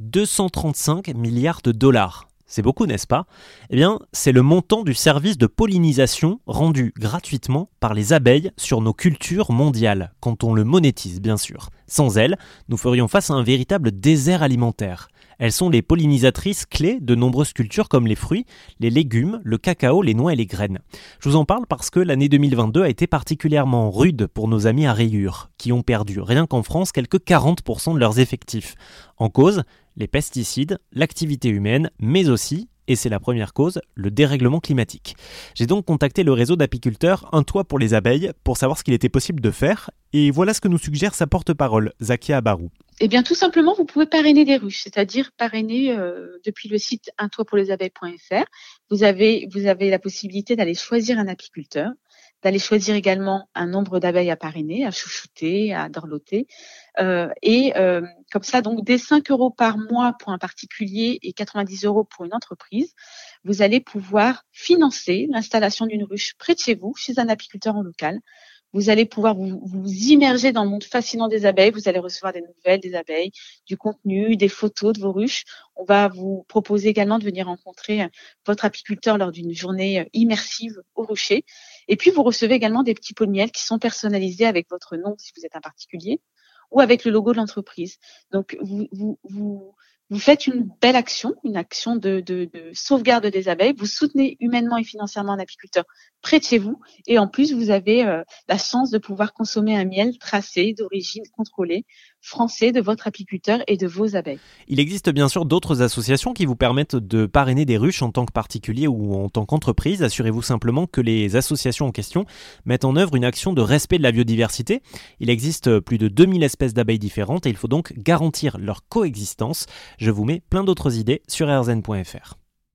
235 milliards de dollars. C'est beaucoup, n'est-ce pas? Eh bien, c'est le montant du service de pollinisation rendu gratuitement par les abeilles sur nos cultures mondiales, quand on le monétise bien sûr. Sans elles, nous ferions face à un véritable désert alimentaire. Elles sont les pollinisatrices clés de nombreuses cultures comme les fruits, les légumes, le cacao, les noix et les graines. Je vous en parle parce que l'année 2022 a été particulièrement rude pour nos amis à rayures, qui ont perdu rien qu'en France quelques 40% de leurs effectifs. En cause, les pesticides, l'activité humaine, mais aussi et c'est la première cause, le dérèglement climatique. J'ai donc contacté le réseau d'apiculteurs Un Toit pour les abeilles pour savoir ce qu'il était possible de faire, et voilà ce que nous suggère sa porte-parole, Zakia Abarou. Eh bien, tout simplement, vous pouvez parrainer des ruches, c'est-à-dire parrainer euh, depuis le site untoitpourlesabeilles.fr. Vous avez, vous avez la possibilité d'aller choisir un apiculteur d'aller choisir également un nombre d'abeilles à parrainer, à chouchouter, à dorloter. Euh, et euh, comme ça, donc des 5 euros par mois pour un particulier et 90 euros pour une entreprise, vous allez pouvoir financer l'installation d'une ruche près de chez vous, chez un apiculteur en local, vous allez pouvoir vous, immerger dans le monde fascinant des abeilles. Vous allez recevoir des nouvelles des abeilles, du contenu, des photos de vos ruches. On va vous proposer également de venir rencontrer votre apiculteur lors d'une journée immersive au rucher. Et puis, vous recevez également des petits pots de miel qui sont personnalisés avec votre nom si vous êtes un particulier ou avec le logo de l'entreprise. Donc, vous, vous faites une belle action, une action de, de, de, sauvegarde des abeilles. Vous soutenez humainement et financièrement un apiculteur près de chez vous. Et en plus, vous avez euh, la chance de pouvoir consommer un miel tracé, d'origine contrôlée, français de votre apiculteur et de vos abeilles. Il existe bien sûr d'autres associations qui vous permettent de parrainer des ruches en tant que particulier ou en tant qu'entreprise. Assurez-vous simplement que les associations en question mettent en œuvre une action de respect de la biodiversité. Il existe plus de 2000 espèces d'abeilles différentes et il faut donc garantir leur coexistence. Je vous mets plein d'autres idées sur rzn.fr.